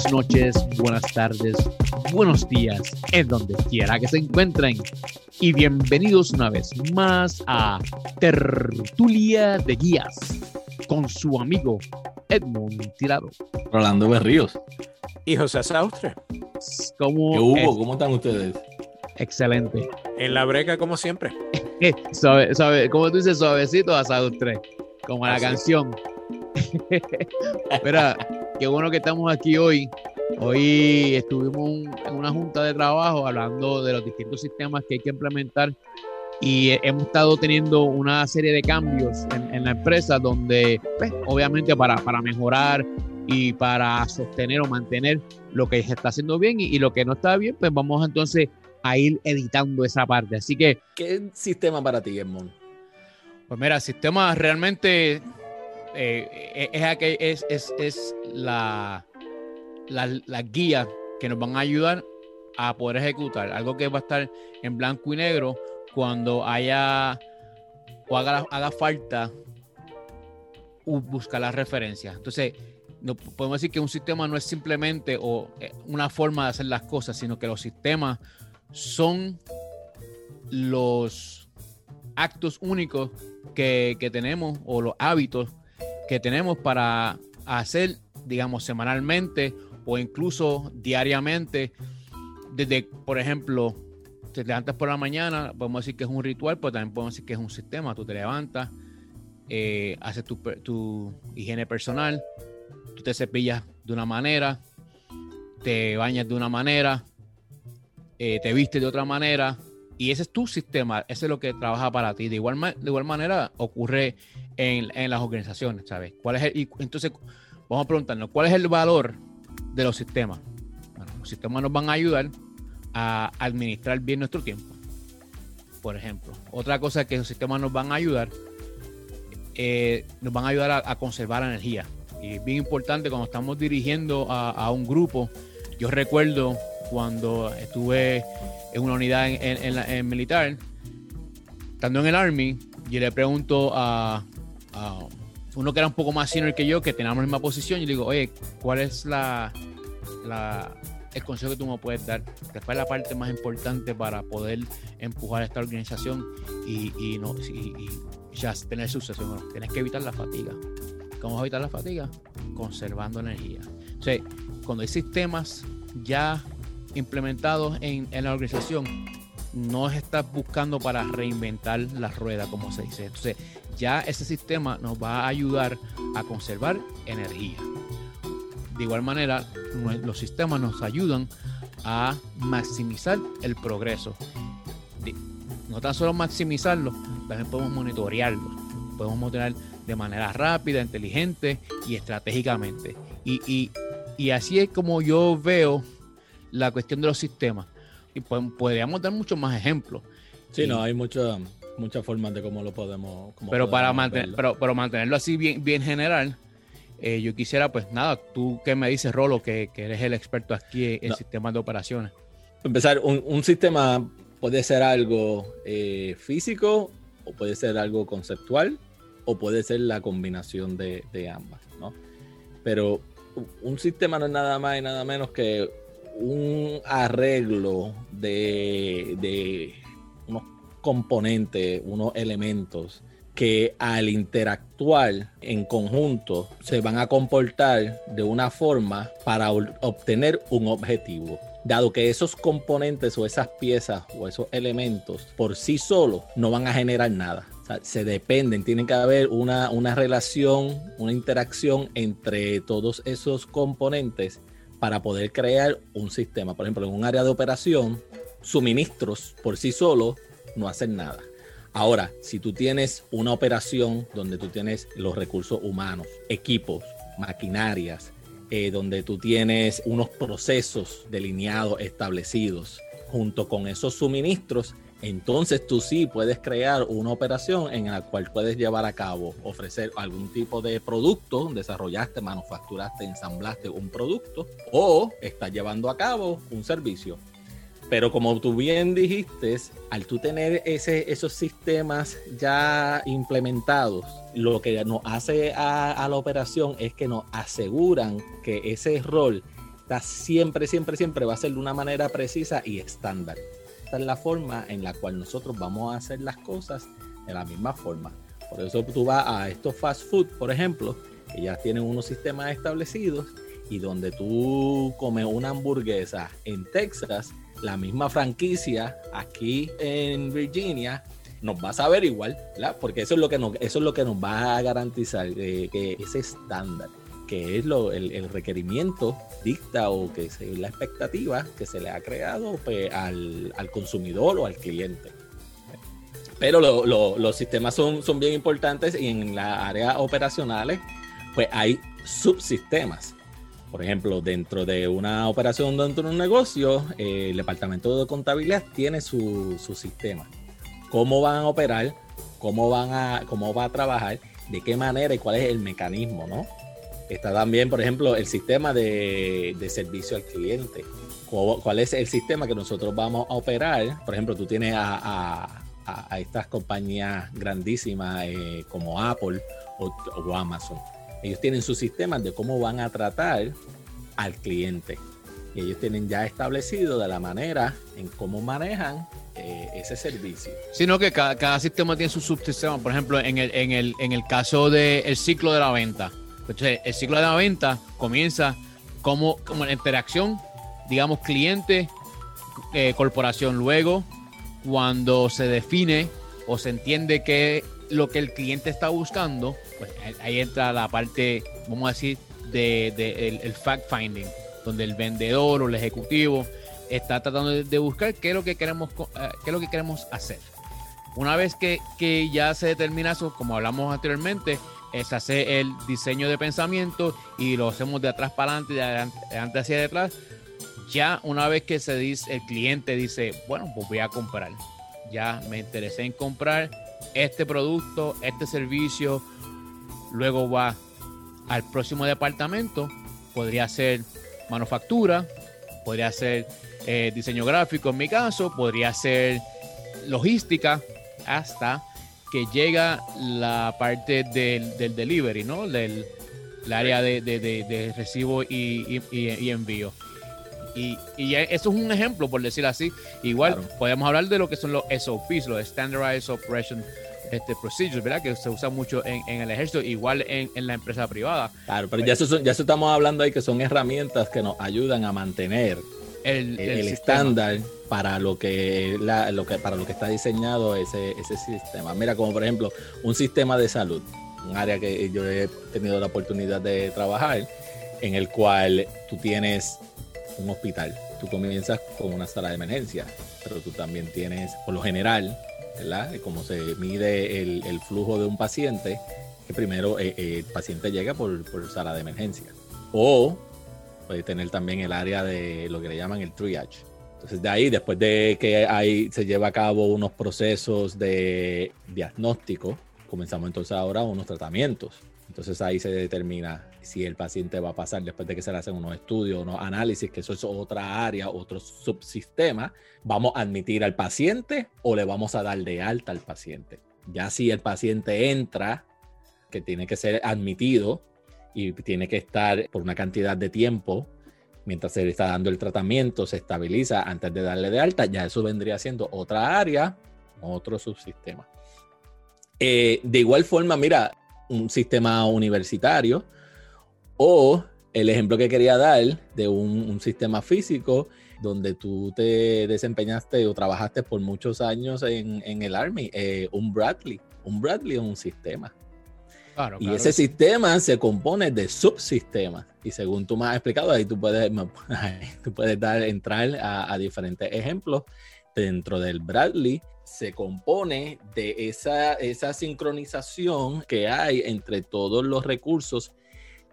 buenas noches, buenas tardes, buenos días, en donde quiera que se encuentren. Y bienvenidos una vez más a Tertulia de Guías con su amigo Edmund Tirado. Rolando Berríos. Y José Saustre. ¿Cómo, ¿Qué hubo? ¿Cómo están ustedes? Excelente. En la breca, como siempre. suave, suave, como tú dices, suavecito a Saustre, como la Así. canción. Espera, qué bueno que estamos aquí hoy. Hoy estuvimos un- en una junta de trabajo hablando de los distintos sistemas que hay que implementar y hemos estado teniendo una serie de cambios en, en la empresa donde, pues, obviamente para, para mejorar y para sostener o mantener lo que se está haciendo bien y, y lo que no está bien, pues vamos entonces a ir editando esa parte. Así que ¿Qué sistema para ti, Edmond? Pues mira, el sistema realmente eh, es, es, es, la, guía que nos van a ayudar a poder ejecutar. Algo que va a estar en blanco y negro cuando haya o haga, haga falta buscar las referencias. Entonces, no podemos decir que un sistema no es simplemente o, eh, una forma de hacer las cosas, sino que los sistemas son los actos únicos que, que tenemos o los hábitos que tenemos para hacer, digamos, semanalmente o incluso diariamente. Desde, por ejemplo, te levantas por la mañana, podemos decir que es un ritual, pero también podemos decir que es un sistema. Tú te levantas, eh, haces tu, tu higiene personal, tú te cepillas de una manera, te bañas de una manera, eh, te vistes de otra manera, y ese es tu sistema, ese es lo que trabaja para ti. De igual, de igual manera ocurre en, en las organizaciones, ¿sabes? ¿Cuál es el- y entonces, vamos a preguntarnos, ¿cuál es el valor de los sistemas? Bueno, los sistemas nos van a ayudar a administrar bien nuestro tiempo. Por ejemplo, otra cosa que los sistemas nos van a ayudar, eh, nos van a ayudar a, a conservar energía. Y es bien importante cuando estamos dirigiendo a, a un grupo. Yo recuerdo cuando estuve en una unidad en, militar, estando en el Army, yo le pregunto a, uno que era un poco más senior que yo, que teníamos la misma posición, y le digo, oye, ¿cuál es la, el consejo que tú me puedes dar? Que fue la parte más importante para poder empujar esta organización y, y no, y, ya tener suceso. Bueno, tienes que evitar la fatiga. ¿Cómo evitar la fatiga? Conservando energía. O sea, cuando hay sistemas ya implementados en, en la organización, no estás buscando para reinventar la rueda, como se dice. Entonces, ya ese sistema nos va a ayudar a conservar energía. De igual manera, los sistemas nos ayudan a maximizar el progreso. No tan solo maximizarlo, también podemos monitorearlo. Podemos monitorear de manera rápida, inteligente y estratégicamente. Y, y- y así es como yo veo la cuestión de los sistemas. Y pod- podríamos dar muchos más ejemplos. Sí, Y- no, hay muchas muchas formas de cómo lo podemos. cómo pero para mantener, pero, pero mantenerlo así bien, bien general, eh, yo quisiera, pues nada, tú que me dices, Rolo, que, que eres el experto aquí en No. sistemas de operaciones. Empezar, un, un sistema puede ser algo eh, físico, o puede ser algo conceptual, o puede ser la combinación de, de ambas, ¿no? Pero un sistema no es nada más y nada menos que un arreglo de, de unos componentes, unos elementos que al interactuar en conjunto se van a comportar de una forma para obtener un objetivo. Dado que esos componentes o esas piezas o esos elementos por sí solos no van a generar nada. Se dependen, tiene que haber una, una relación, una interacción entre todos esos componentes para poder crear un sistema. Por ejemplo, en un área de operación, suministros por sí solos no hacen nada. Ahora, si tú tienes una operación donde tú tienes los recursos humanos, equipos, maquinarias, eh, donde tú tienes unos procesos delineados, establecidos, junto con esos suministros, entonces tú sí puedes crear una operación en la cual puedes llevar a cabo, ofrecer algún tipo de producto, desarrollaste, manufacturaste, ensamblaste un producto o estás llevando a cabo un servicio. Pero como tú bien dijiste, al tú tener esos sistemas ya implementados, lo que nos hace a, a la operación es que nos aseguran que ese rol está siempre, siempre, siempre va a ser de una manera precisa y estándar. Es la forma en la cual nosotros vamos a hacer las cosas de la misma forma. Por eso tú vas a estos fast food, por ejemplo, que ya tienen unos sistemas establecidos y donde tú comes una hamburguesa en Texas, la misma franquicia aquí en Virginia nos va a saber igual, ¿verdad? Porque eso es lo que nos, eso es lo que nos va a garantizar eh, que ese estándar, que es lo, el, requerimiento dicta o que es la expectativa que se le ha creado pues, al, consumidor o al cliente. Pero los sistemas son, son bien importantes y en las áreas operacionales pues hay subsistemas. Por ejemplo, dentro de una operación, dentro de un negocio, eh, el departamento de contabilidad tiene su, su, sistema. Cómo van a operar, cómo, van a, cómo va a trabajar, de qué manera y cuál es el mecanismo, ¿no? Está también, por ejemplo, el sistema de, de servicio al cliente. ¿Cuál es el sistema que nosotros vamos a operar? Por ejemplo, tú tienes a, a, estas compañías grandísimas eh, como Apple o, Amazon ellos tienen sus sistemas de cómo van a tratar al cliente. Y ellos tienen ya establecido de la manera en cómo manejan eh, ese servicio. Sino que cada, sistema tiene su subsistema. Por ejemplo, en el, en el, en el caso del ciclo de la venta. Entonces, el ciclo de la venta comienza como, como la interacción, digamos, cliente, eh, corporación. Luego, cuando se define o se entiende que lo que el cliente está buscando, pues ahí entra la parte, vamos a decir, de, el, fact finding, donde el vendedor o el ejecutivo está tratando de, buscar qué es lo que queremos, eh, qué es lo que queremos hacer. Una vez que, ya se determina eso, como hablamos anteriormente, es hacer el diseño de pensamiento y lo hacemos de atrás para adelante, de adelante hacia detrás. Ya una vez que se dice, el cliente dice, bueno, pues voy a comprar. Ya me interesé en comprar este producto, este servicio, luego va al próximo departamento, podría ser manufactura, podría ser eh, diseño gráfico en mi caso, podría ser logística, hasta que llega la parte del, delivery, ¿no? Del área de, recibo y, envío. Y, eso es un ejemplo, por decir así. Igual podemos hablar de lo que son los SOPs, los Standardized Operation este, procedures, ¿verdad? Que se usa mucho en, el ejército, igual en, la empresa privada. Claro, pero ya, eso, ya estamos hablando ahí que son herramientas que nos ayudan a mantener el, estándar para lo que, lo que para lo que está diseñado ese, ese sistema. Mira, como por ejemplo, un sistema de salud, un área que yo he tenido la oportunidad de trabajar, en el cual tú tienes un hospital. Tú comienzas con una sala de emergencia, pero tú también tienes, por lo general, ¿verdad? Como se mide el, flujo de un paciente, que primero eh, eh, el paciente llega por, por, sala de emergencia. O puede tener también el área de lo que le llaman el triage. Entonces de ahí, después de que hay, se lleva a cabo unos procesos de diagnóstico, comenzamos entonces ahora unos tratamientos. Entonces ahí se determina si el paciente va a pasar después de que se le hacen unos estudios, unos análisis, que eso es otra área, otro subsistema, vamos a admitir al paciente o le vamos a dar de alta al paciente. Ya si el paciente entra, que tiene que ser admitido y tiene que estar por una cantidad de tiempo mientras se le está dando el tratamiento, se estabiliza antes de darle de alta, ya eso vendría siendo otra área, otro subsistema. Eh, de igual forma, mira, un sistema universitario, o el ejemplo que quería dar de un, sistema físico donde tú te desempeñaste o trabajaste por muchos años en, el Army, eh, un Bradley. Un Bradley es un sistema. Y ese sistema se compone de subsistemas. Y según tú me has explicado, ahí tú puedes, tú puedes dar, entrar a, a diferentes ejemplos. Dentro del Bradley se compone de esa, esa sincronización que hay entre todos los recursos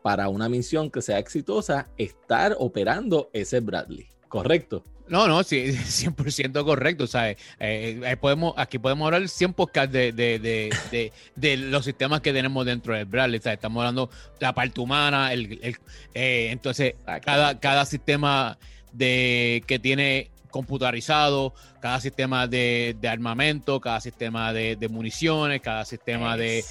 para una misión que sea exitosa, estar operando ese Bradley. ¿Correcto? No, no, sí, 100% correcto. ¿sabes? Eh, eh, podemos, aquí podemos hablar 100 podcasts de, de, de, de, los sistemas que tenemos dentro del Bradley. ¿sabes? Estamos hablando de la parte humana, el, el eh, entonces cada, cada sistema de, que tiene computarizado, cada sistema de, de armamento, cada sistema de, de municiones, cada sistema de,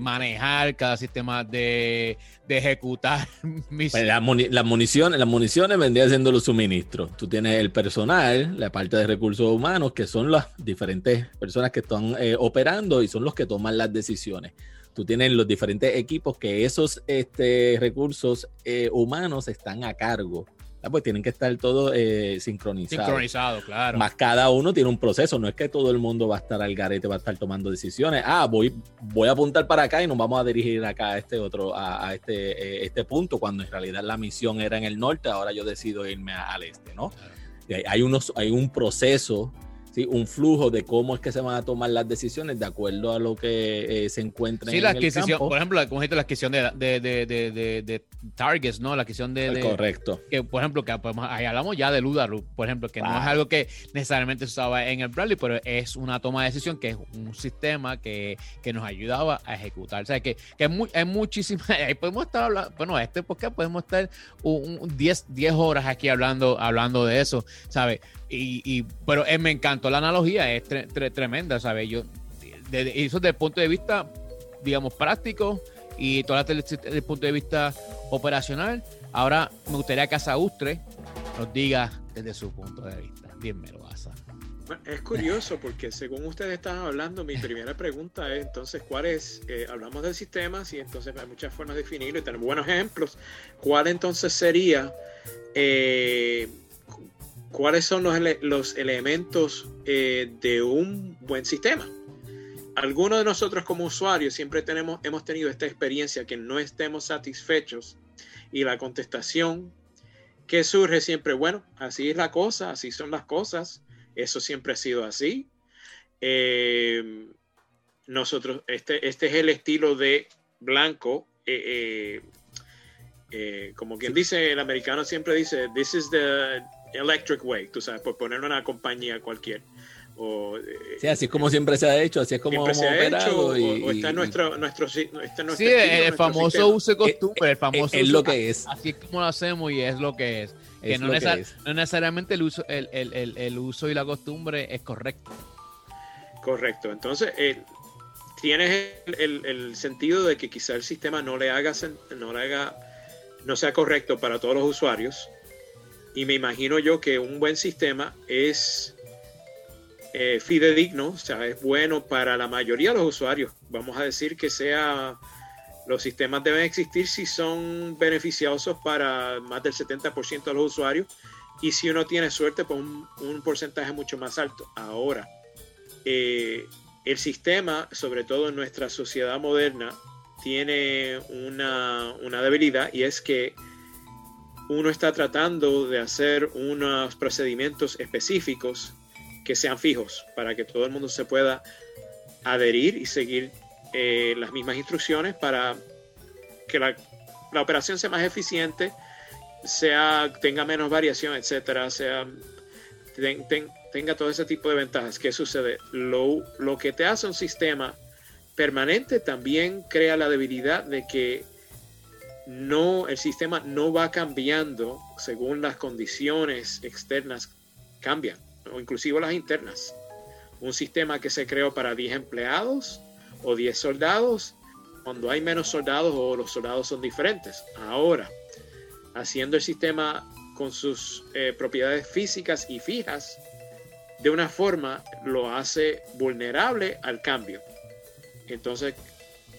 manejar, cada sistema de, ejecutar mis... Pues muni- las municiones, las municiones vendrían siendo los suministros. Tú tienes el personal, la parte de recursos humanos, que son las diferentes personas que están eh, operando y son los que toman las decisiones. Tú tienes los diferentes equipos que esos este, recursos eh, humanos están a cargo. Pues tienen que estar todos eh, sincronizados. sincronizado, claro. Más cada uno tiene un proceso, no es que todo el mundo va a estar al garete, va a estar tomando decisiones. Ah, voy, voy a apuntar para acá y nos vamos a dirigir acá a este otro, a, a este, eh, este punto, cuando en realidad la misión era en el norte, ahora yo decido irme a- al este, ¿no? Hay- Hay, unos, hay un proceso, ¿sí? un flujo de cómo es que se van a tomar las decisiones de acuerdo a lo que eh, se encuentra Sí, en la el adquisición, campo. por ejemplo, como dijiste, la adquisición de, de, de, de, de- de targets, ¿no? La adquisición de, de- Correcto. que por ejemplo, que ahí hablamos ya del UDARU, por ejemplo, que no es algo que necesariamente se usaba en el Bradley, pero es una toma de decisión que es un sistema que, que nos ayudaba a ejecutar. O sea, que, que es, muy, es muchísima, ahí podemos estar hablando, bueno, este podcast podemos estar un, un 10, 10 horas aquí hablando, hablando de eso, ¿sabes? Y, y, pero eh, me encantó la analogía, es tre- tre- tremenda, ¿sabes? Yo, eso desde el punto de vista, digamos, práctico y todo desde el punto de vista operacional. Ahora me gustaría que Asaustre nos diga desde su punto de vista. Dímelo, Asa. Es curioso porque según ustedes estaban hablando, mi primera pregunta es entonces, ¿cuál es? eh, hablamos de sistemas y entonces hay muchas formas de definirlo y tenemos buenos ejemplos. ¿Cuál entonces sería, eh, cuáles son los, ele- los elementos eh, de un buen sistema? Algunos de nosotros como usuarios siempre tenemos, hemos tenido esta experiencia que no estemos satisfechos y la contestación que surge siempre, bueno, así es la cosa, así son las cosas, eso siempre ha sido así. Eh, nosotros, este, este es el estilo de blanco, eh, eh, eh, como quien dice, el americano siempre dice, this is the electric way, tú sabes, por poner una compañía cualquier. O, eh, Sí, así es como siempre se ha hecho, así es como siempre hemos se ha hecho, operado. o, y- o está y- en nuestro, nuestro, está en nuestro Sí, estilo, el nuestro famoso sistema. uso y costumbre, el famoso es lo que es. Así es como lo hacemos y es lo que es. Que Es no, lo que necesar- es. no necesariamente el uso, el, el- el- el uso y la costumbre es correcto. Correcto. Entonces, eh, tienes el, el- el sentido de que quizá el sistema no le haga, no le haga, no sea correcto para todos los usuarios. Y me imagino yo que un buen sistema es eh, fidedigno, o sea, es bueno para la mayoría de los usuarios. Vamos a decir que sea, los sistemas deben existir si son beneficiosos para más del 70% de los usuarios. Y si uno tiene suerte, pues un, porcentaje mucho más alto. Ahora, eh, el sistema, sobre todo en nuestra sociedad moderna, tiene una, una debilidad y es que uno está tratando de hacer unos procedimientos específicos que sean fijos para que todo el mundo se pueda adherir y seguir eh, las mismas instrucciones para que la, la operación sea más eficiente, sea, tenga menos variación, etcétera, sea, ten- ten- tenga todo ese tipo de ventajas. ¿Qué sucede? Lo, lo que te hace un sistema permanente también crea la debilidad de que no, el sistema no va cambiando según las condiciones externas cambian, o inclusive las internas. Un sistema que se creó para 10 empleados o 10 soldados, cuando hay menos soldados o los soldados son diferentes. Ahora, haciendo el sistema con sus eh, propiedades físicas y fijas, de una forma lo hace vulnerable al cambio. Entonces,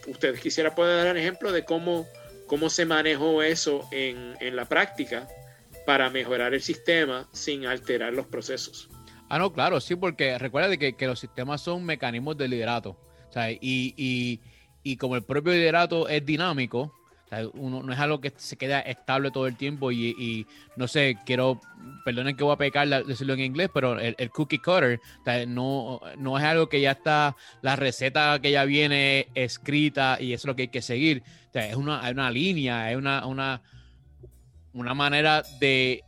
usted quisiera poder dar un ejemplo de cómo, cómo se manejó eso en, en la práctica para mejorar el sistema sin alterar los procesos. Ah, no, claro, sí, porque recuerda que, que los sistemas son mecanismos de liderato. Y, y, y como el propio liderato es dinámico, uno, no es algo que se queda estable todo el tiempo y, no sé, quiero, perdonen que voy a pecar la- decirlo en inglés, pero el, cookie cutter no, no es algo que ya está, la receta que ya viene escrita y eso es lo que hay que seguir. Es una, una línea, es una, una, una manera de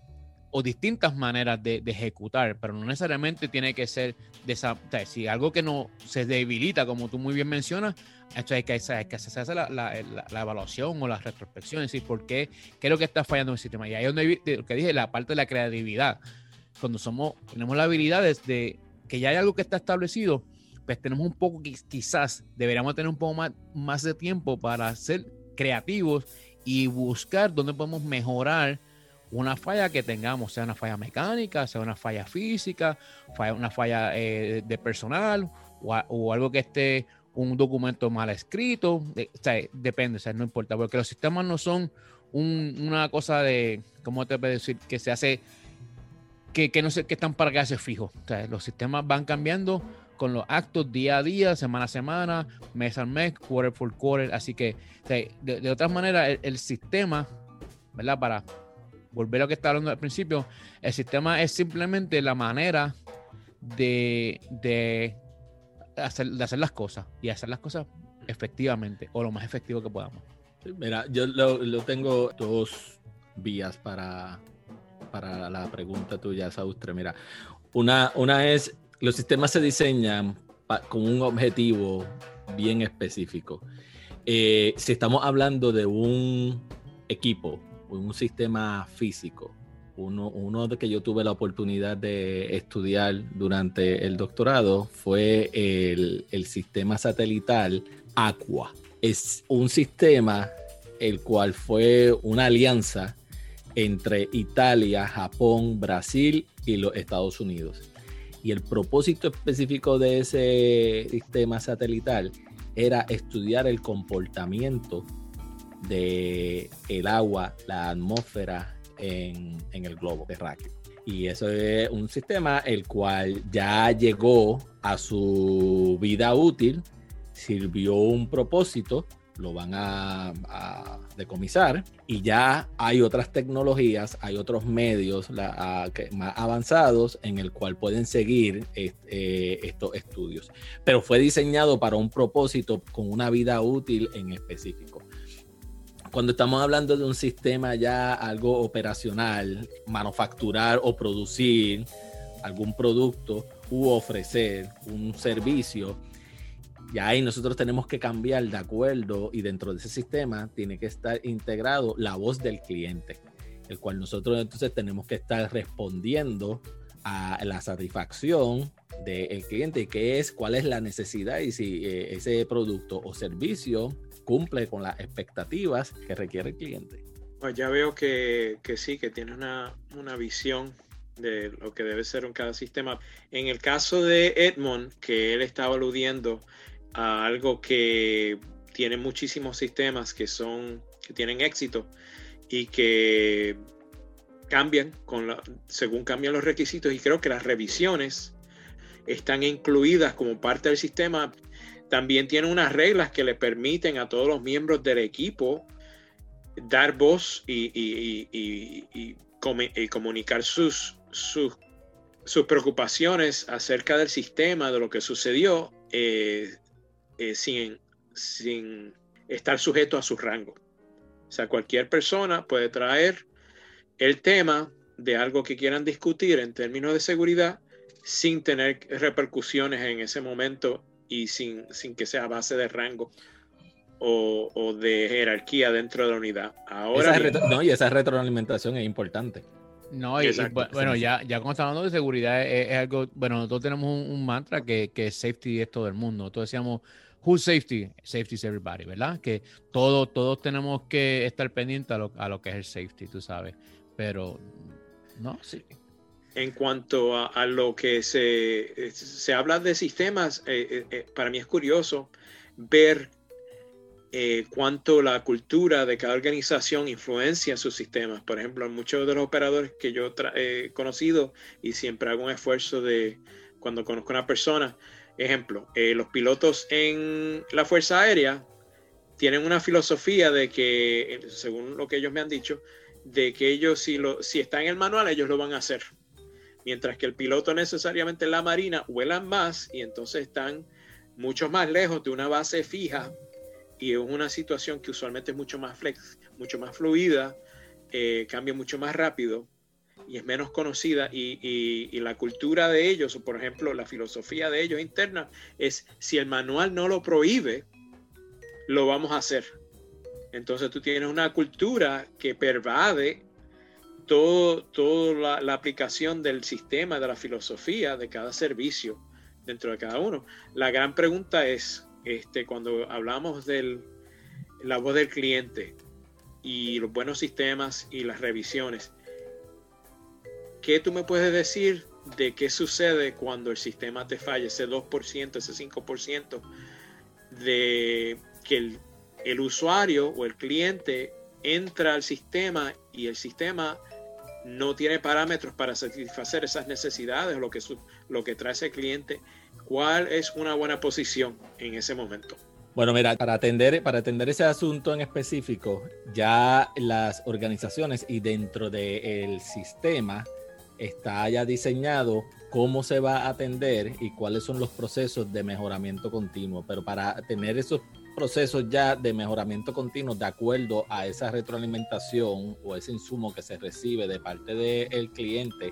o distintas maneras de, ejecutar, pero no necesariamente tiene que ser de esa, si algo que no se debilita, como tú muy bien mencionas, entonces hay que, hay que hacerse la, la- la- la evaluación o la retrospección, es decir, por qué, qué es lo que está fallando en el sistema. Y ahí es donde lo que dije, la parte de la creatividad. Cuando somos, tenemos la habilidad de, que ya hay algo que está establecido, pues tenemos un poco, quizás deberíamos tener un poco más, más de tiempo para ser creativos y buscar dónde podemos mejorar una falla que tengamos, sea una falla mecánica, sea una falla física, una falla eh, de personal o, algo que esté un documento mal escrito, o sea, depende, o sea, no importa, porque los sistemas no son una cosa de, ¿cómo te puedo decir? Que se hace, que, no sé, que están para quedarse fijos. O sea, los sistemas van cambiando con los actos día a día, semana a semana, mes a mes, quarter for quarter. Así que, de, de otras maneras, el, sistema, ¿verdad? Para volver a lo que estaba hablando al principio, el sistema es simplemente la manera de, de, hacer, de hacer las cosas y hacer las cosas efectivamente o lo más efectivo que podamos. Mira, yo lo, tengo dos vías para, para la pregunta tuya, Saustre. Mira, una, una es, los sistemas se diseñan con un objetivo bien específico. Eh, si estamos hablando de un equipo, un sistema físico, uno, uno de que yo tuve la oportunidad de estudiar durante el doctorado fue el, el sistema satelital Aqua es un sistema el cual fue una alianza entre Italia, Japón, Brasil y los Estados Unidos. Y el propósito específico de ese sistema satelital era estudiar el comportamiento de el agua, la atmósfera en, en el globo terráqueo. Y eso es un sistema el cual ya llegó a su vida útil sirvió un propósito, lo van a, decomisar y ya hay otras tecnologías, hay otros medios más avanzados en el cual pueden seguir eh, estos estudios. Pero fue diseñado para un propósito con una vida útil en específico. Cuando estamos hablando de un sistema ya algo operacional, manufacturar o producir algún producto u ofrecer un servicio, y ahí nosotros tenemos que cambiar de acuerdo y dentro de ese sistema tiene que estar integrado la voz del cliente, el cual nosotros entonces tenemos que estar respondiendo a la satisfacción del cliente, que es cuál es la necesidad y si eh, ese producto o servicio cumple con las expectativas que requiere el cliente. Pues ya veo que, sí, que tiene una, una visión de lo que debe ser un cada sistema. En el caso de Edmond, que él estaba aludiendo a algo que tiene muchísimos sistemas que son que tienen éxito y que cambian con según cambian los requisitos y creo que las revisiones están incluidas como parte del sistema también tiene unas reglas que le permiten a todos los miembros del equipo dar voz y, comunicar sus, preocupaciones acerca del sistema, de lo que sucedió, eh, eh, sin, sin estar sujeto a su rango. O sea, cualquier persona puede traer el tema de algo que quieran discutir en términos de seguridad sin tener repercusiones en ese momento y sin, sin que sea base de rango o, de jerarquía dentro de la unidad. Ahora no, y esa retroalimentación es importante. No, y, bueno, ya, ya cuando estamos hablando de seguridad, es, algo, bueno, nosotros tenemos un, mantra que, que safety es todo el mundo. Nosotros decíamos, Who's safety? Safety is everybody, ¿verdad? Que todos, todos tenemos que estar pendientes a lo, a lo que es el safety, tú sabes. Pero, no, sí. En cuanto a, lo que se, se, habla de sistemas, eh, eh, eh, para mí es curioso ver cuánto la cultura de cada organización influencia sus sistemas. Por ejemplo, muchos de los operadores que yo he conocido y siempre hago un esfuerzo de cuando conozco a una persona, Ejemplo, eh, los pilotos en la Fuerza Aérea tienen una filosofía de que, eh, según lo que ellos me han dicho, de que ellos si, lo, si está en el manual, ellos lo van a hacer. Mientras que el piloto necesariamente en la Marina vuelan más y entonces están mucho más lejos de una base fija y es una situación que usualmente es mucho más flex, mucho más fluida, eh, cambia mucho más rápido y es menos conocida y, la cultura de ellos, o por ejemplo la filosofía de ellos interna, es si el manual no lo prohíbe, lo vamos a hacer. Entonces tú tienes una cultura que pervade todo, toda la, aplicación del sistema, de la filosofía de cada servicio dentro de cada uno. La gran pregunta es, este, cuando hablamos de la voz del cliente y los buenos sistemas y las revisiones, ¿qué tú me puedes decir de qué sucede cuando el sistema te falla, ese 2%, ese 5% de que el, el usuario o el cliente entra al sistema y el sistema no tiene parámetros para satisfacer esas necesidades, lo que, lo que trae ese cliente, ¿cuál es una buena posición en ese momento? Bueno, mira, para atender, para atender ese asunto en específico, ya las organizaciones y dentro del sistema está ya diseñado cómo se va a atender y cuáles son los procesos de mejoramiento continuo. Pero para tener esos procesos ya de mejoramiento continuo de acuerdo a esa retroalimentación o ese insumo que se recibe de parte del cliente,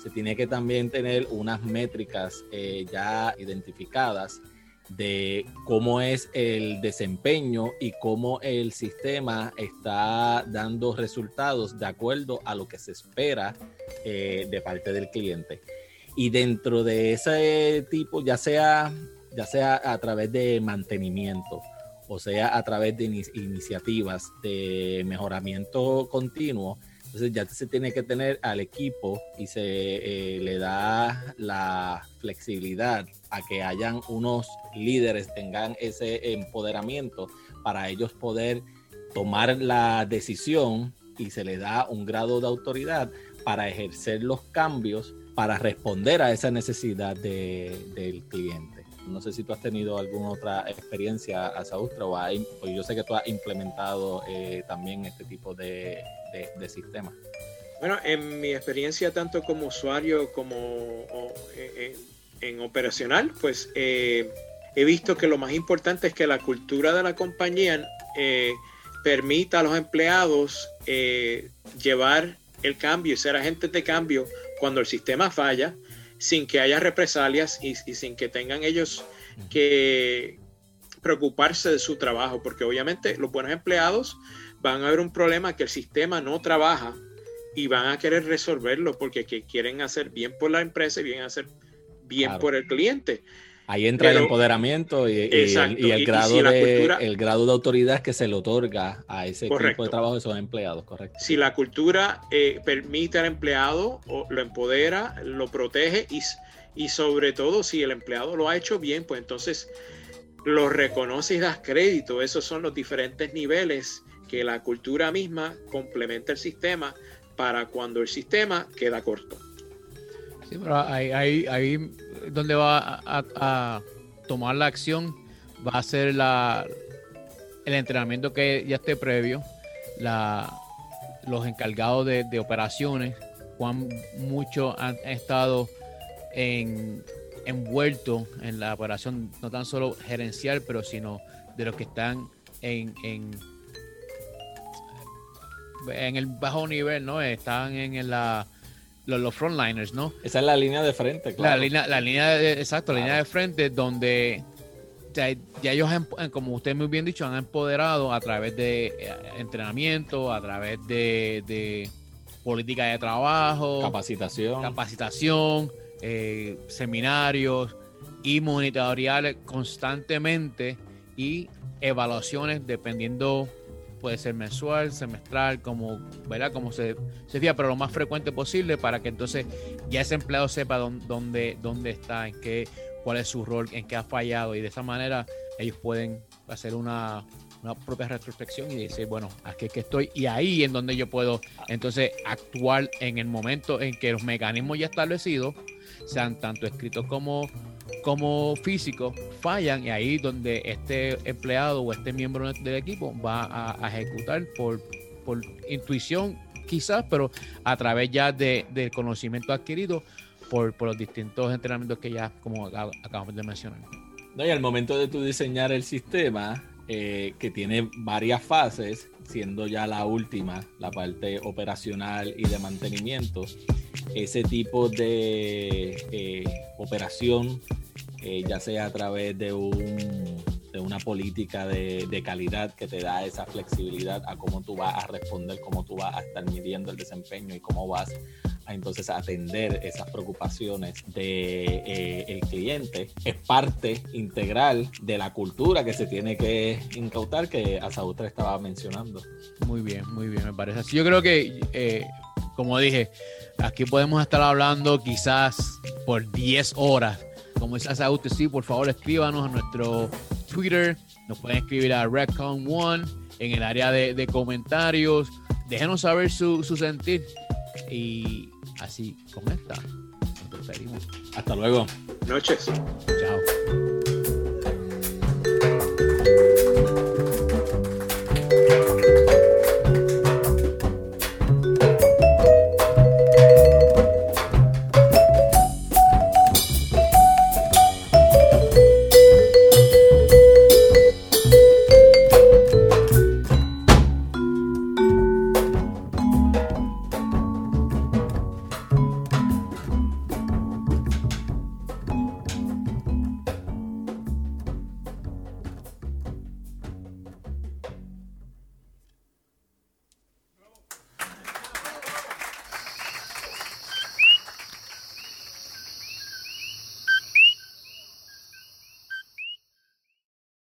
se tiene que también tener unas métricas eh, ya identificadas de cómo es el desempeño y cómo el sistema está dando resultados de acuerdo a lo que se espera eh, de parte del cliente. Y dentro de ese tipo, ya sea, ya sea a través de mantenimiento, o sea a través de iniciativas de mejoramiento continuo, entonces ya se tiene que tener al equipo y se eh, le da la flexibilidad a que hayan unos líderes, tengan ese empoderamiento para ellos poder tomar la decisión y se le da un grado de autoridad para ejercer los cambios para responder a esa necesidad del cliente. No sé si tú has tenido alguna otra experiencia, a Saustra, o, yo sé que tú has implementado eh, también este tipo de, de, sistemas. Bueno, en mi experiencia tanto como usuario como eh, eh, en, operacional, pues he visto que lo más importante es que la cultura de la compañía permita a los empleados llevar el cambio y ser agentes de cambio cuando el sistema falla, sin que haya represalias y, sin que tengan ellos que preocuparse de su trabajo, porque obviamente los buenos empleados van a ver un problema que el sistema no trabaja y van a querer resolverlo porque quieren hacer bien por la empresa y bien hacer bien por el cliente. Ahí entra el empoderamiento y, el, grado de, el grado de autoridad que se le otorga a ese equipo de trabajo de esos empleados, correcto. Si la cultura eh, permite al empleado, o lo empodera, lo protege y, y sobre todo si el empleado lo ha hecho bien, pues entonces lo reconoce y das crédito. Esos son los diferentes niveles que la cultura misma complementa el sistema para cuando el sistema queda corto. Sí, pero ahí, ahí, ahí donde va a, tomar la acción va a ser la, el entrenamiento que ya esté previo, la, los encargados de, operaciones, cuán mucho han estado en, envueltos en la operación, no tan solo gerencial, pero sino de los que están en, en, en el bajo nivel, ¿no? Están en la los, frontliners, ¿no? Esa es la línea de frente, claro. La línea, la línea de, exacto, la línea de frente donde ya, ellos, como usted muy bien dicho, han empoderado a través de eh, entrenamiento, a través de, política de trabajo, capacitación, capacitación, eh, seminarios y monitorear constantemente y evaluaciones dependiendo puede ser mensual, semestral, como, ¿verdad? Como se, se fija, pero lo más frecuente posible para que entonces ya ese empleado sepa dónde, dónde, está, en qué, cuál es su rol, en qué ha fallado y de esa manera ellos pueden hacer una, propia retrospección y decir, bueno, aquí es que estoy y ahí en donde yo puedo entonces actuar en el momento en que los mecanismos ya establecidos sean tanto escritos como como físico fallan y ahí donde este empleado o este miembro del equipo va a, ejecutar por, por intuición quizás, pero a través ya de, del conocimiento adquirido por, por, los distintos entrenamientos que ya como acabamos de mencionar. No, y al momento de tu diseñar el sistema, eh, que tiene varias fases, siendo ya la última, la parte operacional y de mantenimiento, ese tipo de eh, operación, eh, ya sea a través de un, una política de, de, calidad que te da esa flexibilidad a cómo tú vas a responder, cómo tú vas a estar midiendo el desempeño y cómo vas entonces atender esas preocupaciones del de, eh, cliente es parte integral de la cultura que se tiene que incautar que Asaútra estaba mencionando. Muy bien, muy bien, me parece así. Yo creo que, eh, como dije, aquí podemos estar hablando quizás por 10 horas. Como dice Asaútra, sí, por favor escríbanos a nuestro Twitter, nos pueden escribir a Redcon1 en el área de, de comentarios. Déjenos saber su, su sentir. Y Así, con esta, nos despedimos. Hasta luego. Noches. Chao.